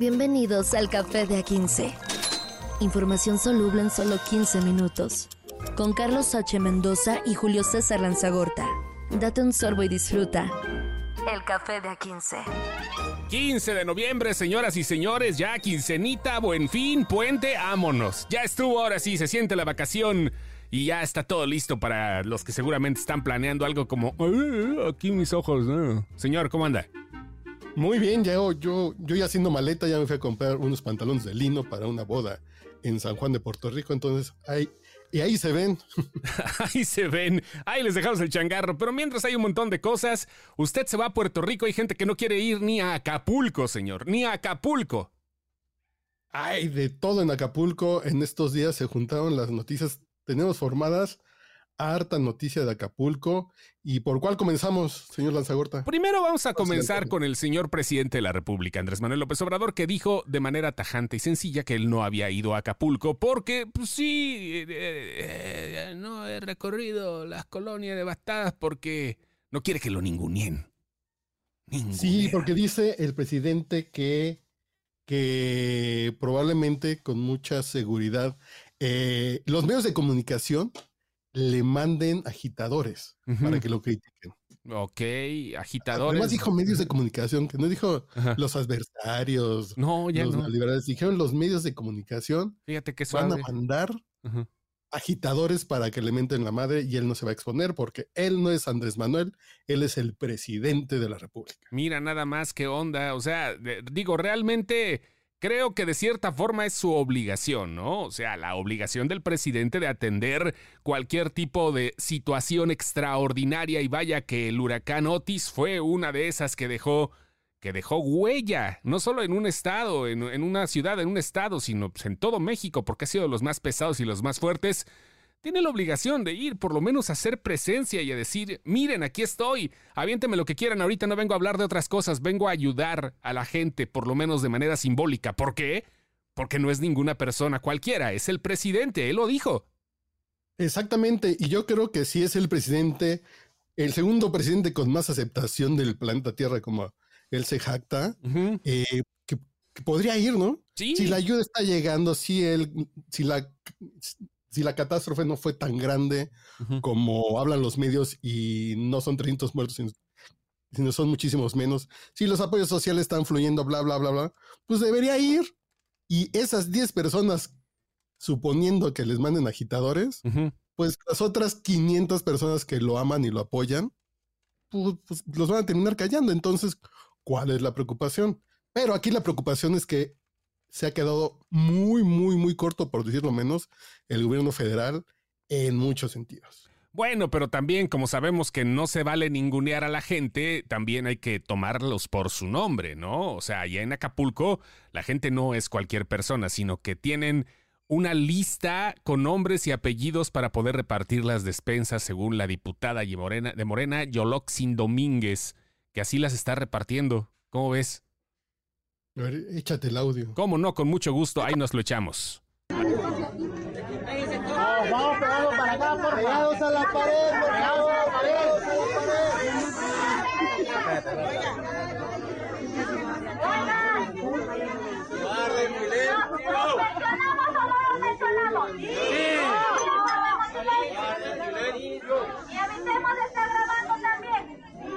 Bienvenidos al Café de A15. Información soluble en solo 15 minutos. Con Carlos H. Mendoza y Julio César Lanzagorta. Date un sorbo y disfruta. El Café de A15. 15 de noviembre, señoras y señores, ya quincenita, buen fin, puente, ámonos. Ya estuvo, ahora sí, se siente la vacación y ya está todo listo para los que seguramente están planeando algo como, aquí mis ojos, Señor, ¿cómo anda? Muy bien, ya yo, yo, ya haciendo maleta, ya me fui a comprar unos pantalones de lino para una boda en San Juan de Puerto Rico, entonces ahí, y ahí se ven. ahí se ven, ahí les dejamos el changarro, pero mientras hay un montón de cosas, usted se va a Puerto Rico, hay gente que no quiere ir ni a Acapulco, señor, ni a Acapulco. Hay de todo en Acapulco, en estos días se juntaron las noticias, tenemos formadas harta noticia de Acapulco. ¿Y por cuál comenzamos, señor Lanzagorta? Primero vamos a comenzar con el señor presidente de la República, Andrés Manuel López Obrador, que dijo de manera tajante y sencilla que él no había ido a Acapulco porque, pues sí, eh, eh, no he recorrido las colonias devastadas porque no quiere que lo ningunien. Sí, porque dice el presidente que, que probablemente con mucha seguridad eh, los medios de comunicación le manden agitadores para que lo critiquen. Ok, agitadores. Además dijo medios de comunicación, que no dijo los adversarios, no, ya los no. liberales, dijeron los medios de comunicación. Fíjate que van a mandar agitadores para que le menten la madre y él no se va a exponer porque él no es Andrés Manuel, él es el presidente de la República. Mira nada más qué onda, o sea, digo, realmente creo que de cierta forma es su obligación, ¿no? O sea, la obligación del presidente de atender cualquier tipo de situación extraordinaria y vaya que el huracán Otis fue una de esas que dejó que dejó huella, no solo en un estado, en, una ciudad, en un estado, sino pues, en todo México, porque ha sido de los más pesados y los más fuertes tiene la obligación de ir, por lo menos a hacer presencia y a decir, miren, aquí estoy, aviénteme lo que quieran, ahorita no vengo a hablar de otras cosas, vengo a ayudar a la gente, por lo menos de manera simbólica. ¿Por qué? Porque no es ninguna persona cualquiera, es el presidente, él lo dijo. Exactamente, y yo creo que sí es el presidente, el segundo presidente con más aceptación del planeta Tierra, como él se jacta, eh, que, podría ir, ¿no? Sí. Si la ayuda está llegando, si él, si la si la catástrofe no fue tan grande como hablan los medios y no son 300 muertos, sino, son muchísimos menos, si los apoyos sociales están fluyendo, bla, bla, bla, bla, pues debería ir. Y esas 10 personas, suponiendo que les manden agitadores, pues las otras 500 personas que lo aman y lo apoyan, pues, pues los van a terminar callando. Entonces, ¿cuál es la preocupación? Pero aquí la preocupación es que se ha quedado muy, muy, muy corto, por decirlo menos, el gobierno federal en muchos sentidos. Bueno, pero también como sabemos que no se vale ningunear a la gente, también hay que tomarlos por su nombre, ¿no? O sea, allá en Acapulco la gente no es cualquier persona, sino que tienen una lista con nombres y apellidos para poder repartir las despensas según la diputada de Morena, de Morena Yoloxin Domínguez, que así las está repartiendo. ¿Cómo ves? A ver, échate el audio. ¿Cómo no? Con mucho gusto, ahí nos lo echamos. vamos pegando para acá, por Pegados a la pared, pegados a la pared. También.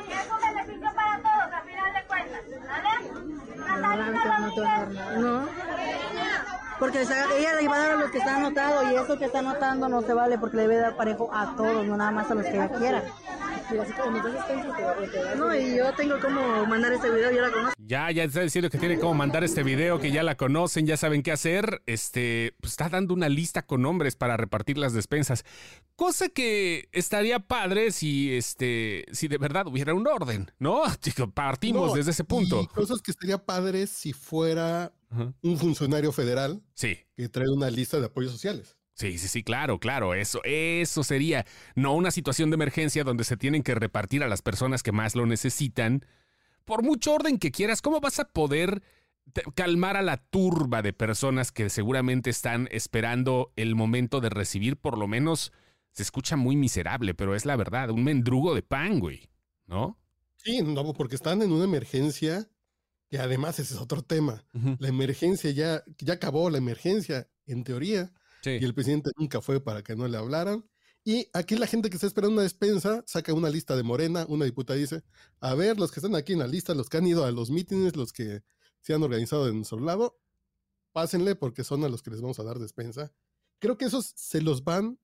Que es un beneficio para todos, a final de cuentas. ¿Vale? No. Porque ella le va a dar a los que están anotados y eso que está anotando no se vale porque le debe dar parejo a todos, no nada más a los que ella quiera. No, y yo tengo cómo mandar este video, ya la conozco. Ya, ya está diciendo que tiene cómo mandar este video, que ya la conocen, ya saben qué hacer. Este, pues está dando una lista con nombres para repartir las despensas. Cosa que estaría padre si, este, si de verdad hubiera un orden, ¿no? Partimos desde ese punto. Cosas que estaría padre si fuera un funcionario federal sí. que trae una lista de apoyos sociales. Sí, sí, sí, claro, claro, eso, eso sería, no una situación de emergencia donde se tienen que repartir a las personas que más lo necesitan. Por mucho orden que quieras, ¿cómo vas a poder calmar a la turba de personas que seguramente están esperando el momento de recibir por lo menos, se escucha muy miserable, pero es la verdad, un mendrugo de pan, güey, ¿no? Sí, no, porque están en una emergencia que además ese es otro tema. La emergencia ya, ya acabó, la emergencia, en teoría, Sí. y el presidente nunca fue para que no le hablaran. Y aquí la gente que está esperando una despensa saca una lista de Morena, una diputada dice, a ver, los que están aquí en la lista, los que han ido a los mítines, los que se han organizado de nuestro lado, pásenle porque son a los que les vamos a dar despensa. Creo que esos se los van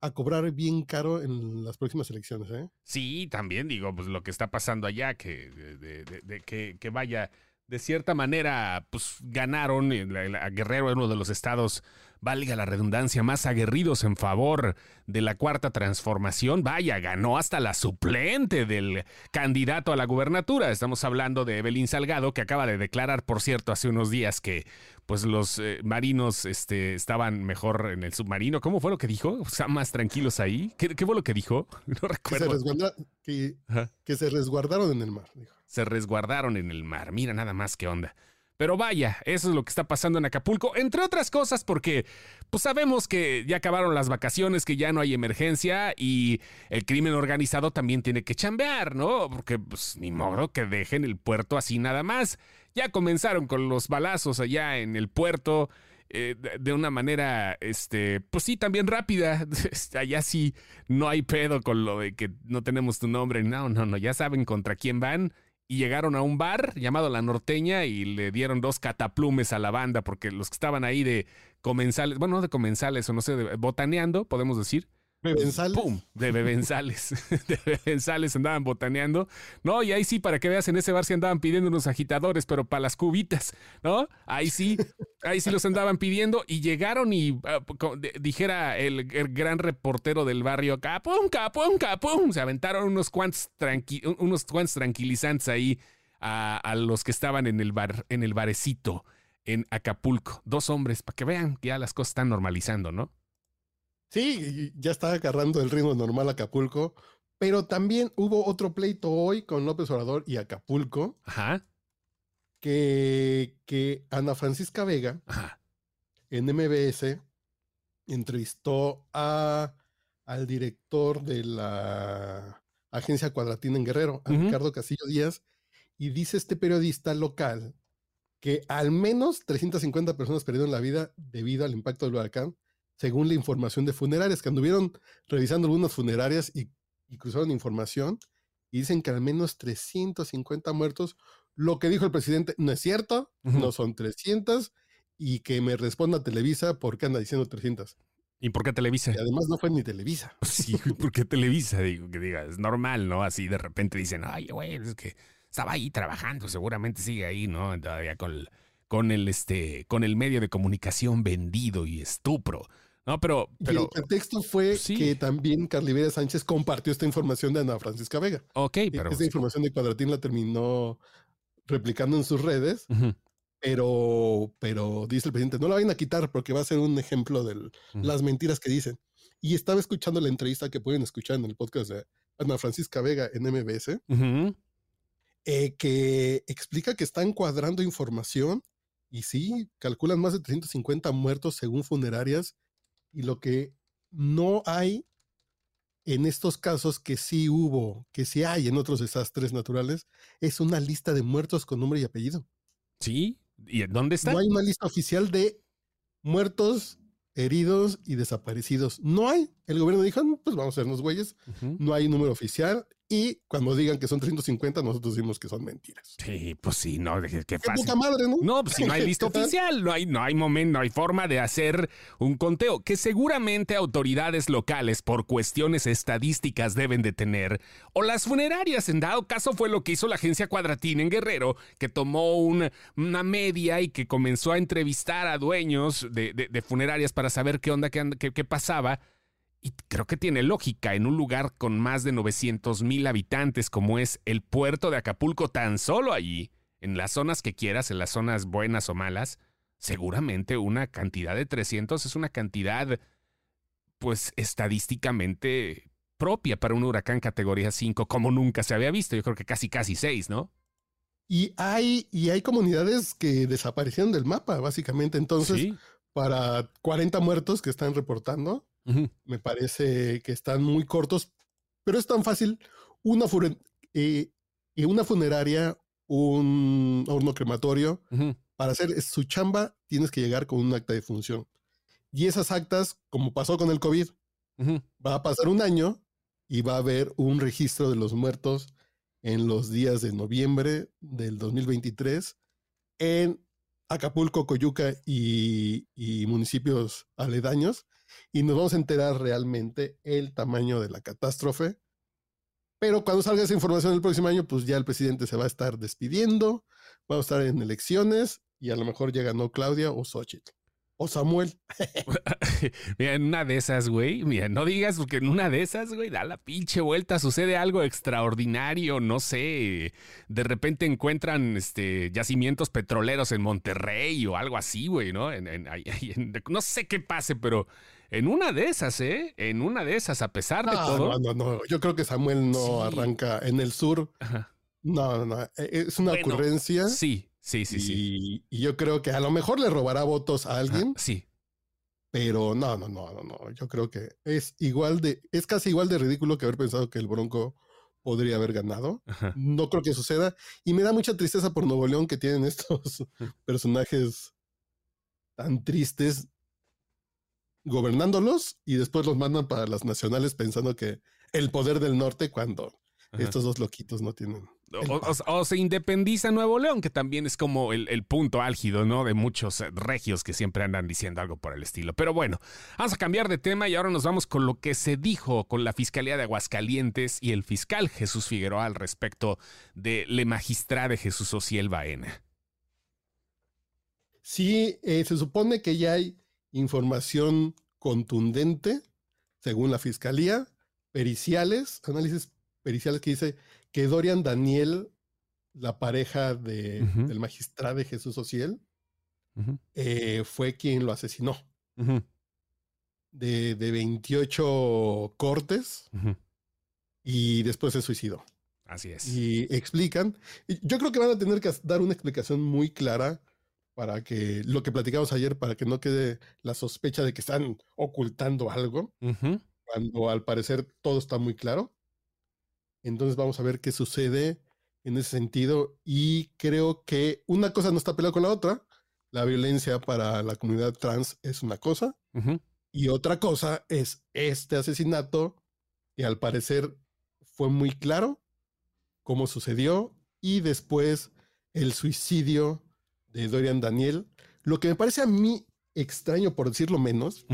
a cobrar bien caro en las próximas elecciones. ¿eh? Sí, también digo, pues lo que está pasando allá, que, de, de- de- de que, que vaya, de cierta manera, pues ganaron, la- Guerrero es uno de los estados, valga la redundancia, más aguerridos en favor de la cuarta transformación. Vaya, ganó hasta la suplente del candidato a la gubernatura. Estamos hablando de Evelyn Salgado, que acaba de declarar, por cierto, hace unos días que pues los eh, marinos este, estaban mejor en el submarino. ¿Cómo fue lo que dijo? Están más tranquilos ahí. ¿Qué, qué fue lo que dijo? No Que se, recuerdo. que, Ajá. que se resguardaron en el mar. dijo. Se resguardaron en el mar. Mira nada más qué onda. Pero vaya, eso es lo que está pasando en Acapulco, entre otras cosas porque pues sabemos que ya acabaron las vacaciones, que ya no hay emergencia y el crimen organizado también tiene que chambear, ¿no? Porque pues ni modo que dejen el puerto así nada más. Ya comenzaron con los balazos allá en el puerto eh, de- una manera, este, pues sí, también rápida. Este, Allá sí no hay pedo con lo de que no tenemos tu nombre. No, no, no, ya saben contra quién van y llegaron a un bar llamado La Norteña y le dieron dos cataplumes a la banda porque los que estaban ahí de comensales, bueno, no de comensales o no sé, de, botaneando, podemos decir. Bebenzales. ¡Pum! De bebenzales. de andaban botaneando. No, y ahí sí, para que veas, en ese bar se andaban pidiendo unos agitadores, pero para las cubitas, ¿no? Ahí sí, ahí sí los andaban pidiendo y llegaron y ah, dijera el, el gran reportero del barrio, capum, capum, capum. Se aventaron unos cuantos, unos cuantos tranquilizantes ahí a, a los que estaban en el bar, en el barecito en Acapulco. Dos hombres, para que vean que ya las cosas están normalizando, ¿no? Sí, ya está agarrando el ritmo normal Acapulco, pero también hubo otro pleito hoy con López Obrador y Acapulco, Ajá, que, que Ana Francisca Vega ajá. en MBS entrevistó a, al director de la agencia Cuadratina en Guerrero, a. Ricardo Castillo Díaz, y dice este periodista local que al menos 350 personas perdieron la vida debido al impacto del huracán, según la información de funerarias, que anduvieron revisando algunas funerarias y, y cruzaron información, y dicen que al menos 350 muertos. Lo que dijo el presidente no es cierto, no son 300, y que me responda Televisa porque anda diciendo 300. ¿Y por qué Televisa? Y además no fue ni Televisa. Sí, ¿por qué Televisa? Digo, que diga, es normal, ¿no? Así de repente dicen, ay, güey, es que estaba ahí trabajando, seguramente sigue ahí, ¿no? Todavía con el, con el, este, con el medio de comunicación vendido y estupro. No, pero, y pero, el pretexto fue sí. que también Carlivera Sánchez compartió esta información de Ana Francisca Vega. ok, Y pero. Esta información de Cuadratín la terminó replicando en sus redes, pero, pero dice el presidente, no la vayan a quitar porque va a ser un ejemplo de las mentiras que dicen. Y estaba escuchando la entrevista que pueden escuchar en el podcast de Ana Francisca Vega en MBS, eh, que explica que están cuadrando información y sí, calculan más de 350 muertos según funerarias y lo que no hay en estos casos que sí hubo, que sí hay en otros desastres naturales, es una lista de muertos con nombre y apellido. Sí, ¿y en dónde está? No hay una lista oficial de muertos, heridos y desaparecidos. No hay. El gobierno dijo, "Mm, pues vamos a hacernos güeyes. Ujú. No hay un número oficial y cuando digan que son 350, nosotros decimos que son mentiras. Sí, pues sí, no, qué Qué fácil. poca madre, ¿no? No, pues si no hay lista oficial, no hay, no hay momento, no hay forma de hacer un conteo que seguramente autoridades locales por cuestiones estadísticas deben de tener. O las funerarias, en dado caso fue lo que hizo la agencia Cuadratín en Guerrero, que tomó un- una media y que comenzó a entrevistar a dueños de, de- de funerarias para saber qué onda, qué- qué pasaba. Y creo que tiene lógica en un lugar con más de 900 mil habitantes como es el puerto de Acapulco, tan solo allí, en las zonas que quieras, en las zonas buenas o malas, seguramente una cantidad de 300 es una cantidad, pues estadísticamente propia para un huracán categoría 5, como nunca se había visto. Yo creo que casi, casi 6, ¿no? Y hay, y hay comunidades que desaparecieron del mapa, básicamente. Entonces, sí. para 40 muertos que están reportando, Me parece que están muy cortos, pero es tan fácil. Una, eh, una funeraria un horno crematorio. Para hacer su chamba tienes que llegar con un acta de función. Y esas actas, como pasó con el COVID, va a pasar un año y va a haber un registro de los muertos en los días de noviembre del 2023 en Acapulco, Coyuca y, y municipios aledaños. Y nos vamos a enterar realmente el tamaño de la catástrofe. Pero cuando salga esa información el próximo año, pues ya el presidente se va a estar despidiendo, va a estar en elecciones y a lo mejor ya ganó Claudia o Xochitl. O Samuel. Mira, en una de esas, güey, mira, no digas porque en una de esas, güey, da la pinche vuelta, sucede algo extraordinario, no sé, de repente encuentran este yacimientos petroleros en Monterrey o algo así, güey, ¿no? En- en- ahí- ahí en- no sé qué pase, pero en una de esas, ¿eh? En una de esas, a pesar de todo. no, no, no. Yo creo que Samuel no Sí. arranca en el sur. Ajá. No, no, no. e- Es una Bueno, ocurrencia. Sí, sí, sí, sí. y, yo creo que a lo mejor le robará votos a alguien, Sí. pero no, no, no, no, no. Yo creo que es igual de, es casi igual de ridículo que haber pensado que el Bronco podría haber ganado. Ajá. No creo que suceda. Y me da mucha tristeza por Nuevo León que tienen estos personajes tan tristes gobernándolos y después los mandan para las nacionales pensando que el poder del norte cuando Ajá. estos dos loquitos no tienen. O, o- o se independiza Nuevo León, que también es como el, el punto álgido, ¿no? De muchos eh, regios que siempre andan diciendo algo por el estilo. Pero bueno, vamos a cambiar de tema y ahora nos vamos con lo que se dijo con la Fiscalía de Aguascalientes y el fiscal Jesús Figueroa al respecto de Le Magistrade Jesús Ociel Baena. Sí, eh, se supone que ya hay información contundente, según la fiscalía, periciales, análisis periciales que dice que Dorian Daniel, la pareja de, del magistrado de Jesús Ociel, eh, fue quien lo asesinó. De, de 28 cortes y después se suicidó. Así es. Y explican, yo creo que van a tener que dar una explicación muy clara para que lo que platicamos ayer, para que no quede la sospecha de que están ocultando algo, cuando al parecer todo está muy claro. Entonces vamos a ver qué sucede en ese sentido y creo que una cosa no está peleada con la otra. La violencia para la comunidad trans es una cosa y otra cosa es este asesinato que al parecer fue muy claro cómo sucedió y después el suicidio de Dorian Daniel. Lo que me parece a mí extraño, por decirlo menos,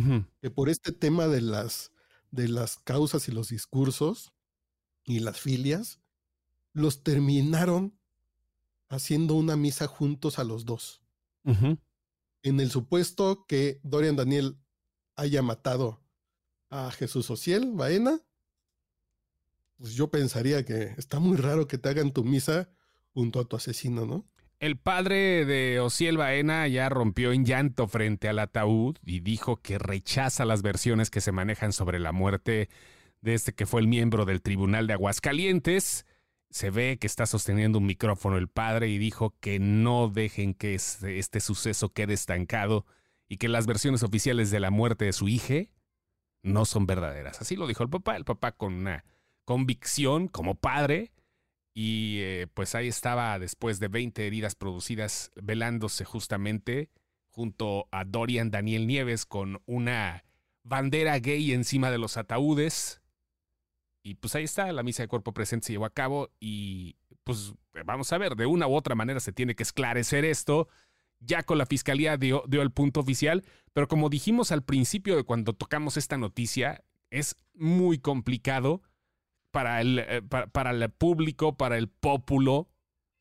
que por este tema de las, de las causas y los discursos y las filias, los terminaron haciendo una misa juntos a los dos. En el supuesto que Dorian Daniel haya matado a Jesús Ociel, Baena, pues yo pensaría que está muy raro que te hagan tu misa junto a tu asesino, ¿no? El padre de Ociel Baena ya rompió en llanto frente al ataúd y dijo que rechaza las versiones que se manejan sobre la muerte de este que fue el miembro del Tribunal de Aguascalientes. Se ve que está sosteniendo un micrófono el padre y dijo que no dejen que este, este suceso quede estancado y que las versiones oficiales de la muerte de su hija no son verdaderas. Así lo dijo el papá, el papá con una convicción como padre y eh, pues ahí estaba, después de 20 heridas producidas, velándose justamente junto a Dorian Daniel Nieves con una bandera gay encima de los ataúdes. Y pues ahí está, la misa de cuerpo presente se llevó a cabo y pues vamos a ver, de una u otra manera se tiene que esclarecer esto. Ya con la fiscalía dio, dio el punto oficial, pero como dijimos al principio de cuando tocamos esta noticia, es muy complicado para el, eh, para, el público, para el pópulo,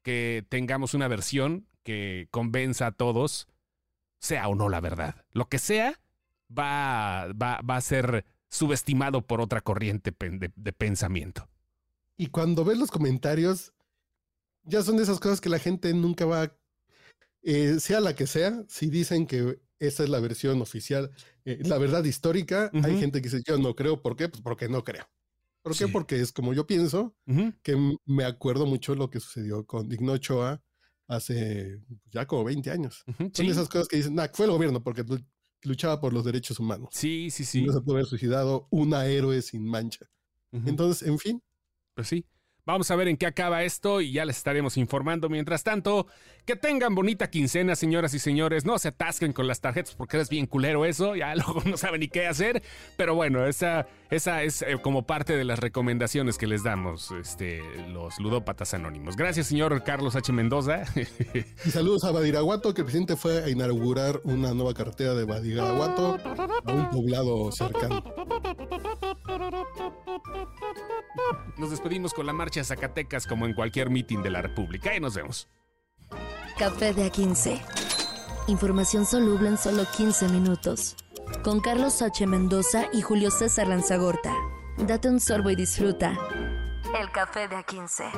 que tengamos una versión que convenza a todos, sea o no la verdad. Lo que sea, va, va, va a ser subestimado por otra corriente de, de pensamiento. Y cuando ves los comentarios, ya son de esas cosas que la gente nunca va, a- eh, sea la que sea, si dicen que esa es la versión oficial, eh, la verdad histórica, hay gente que dice, yo no creo, ¿por qué? Pues porque no creo. ¿Por qué? Sí. Porque es como yo pienso, que me acuerdo mucho lo que sucedió con Digno Ochoa hace ya como 20 años. Son Sí, esas cosas que dicen, nah, fue el gobierno porque luchaba por los derechos humanos. sí, sí. sí. No se puede haber suicidado una héroe sin mancha. Entonces, en fin, Pues sí. Vamos a ver en qué acaba esto y ya les estaremos informando. Mientras tanto, que tengan bonita quincena, señoras y señores. No se atasquen con las tarjetas porque es bien culero eso. Ya luego no saben ni qué hacer. Pero bueno, esa, esa es eh, como parte de las recomendaciones que les damos este, los ludópatas anónimos. Gracias, señor Carlos H. Mendoza. Y saludos a Badiraguato, que el presidente fue a inaugurar una nueva carretera de Badiraguato a un poblado cercano. Nos despedimos con la marcha Zacatecas como en cualquier mitin de la República y nos vemos. Café de A15. Información soluble en solo 15 minutos. Con Carlos H. Mendoza y Julio César Lanzagorta. Date un sorbo y disfruta. El café de A15.